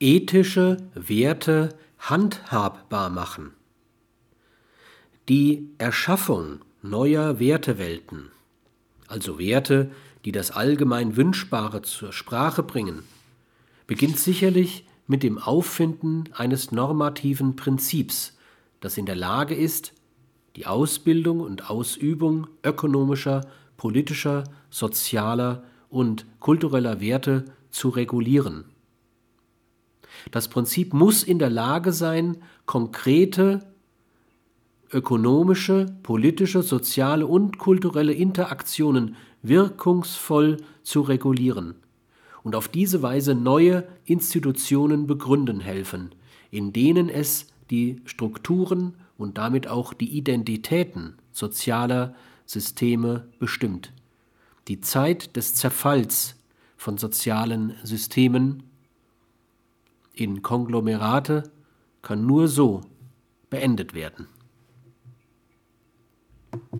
ethische Werte handhabbar machen. Die Erschaffung neuer Wertewelten, also Werte, die das allgemein Wünschbare zur Sprache bringen, beginnt sicherlich mit dem Auffinden eines normativen Prinzips, das in der Lage ist, die Ausbildung und Ausübung ökonomischer, politischer, sozialer und kultureller Werte zu regulieren. Das Prinzip muss in der Lage sein, konkrete ökonomische, politische, soziale und kulturelle Interaktionen wirkungsvoll zu regulieren und auf diese Weise neue Institutionen begründen helfen, in denen es die Strukturen und damit auch die Identitäten sozialer Systeme bestimmt. Die Zeit des Zerfalls von sozialen Systemen in Konglomerate kann nur so beendet werden.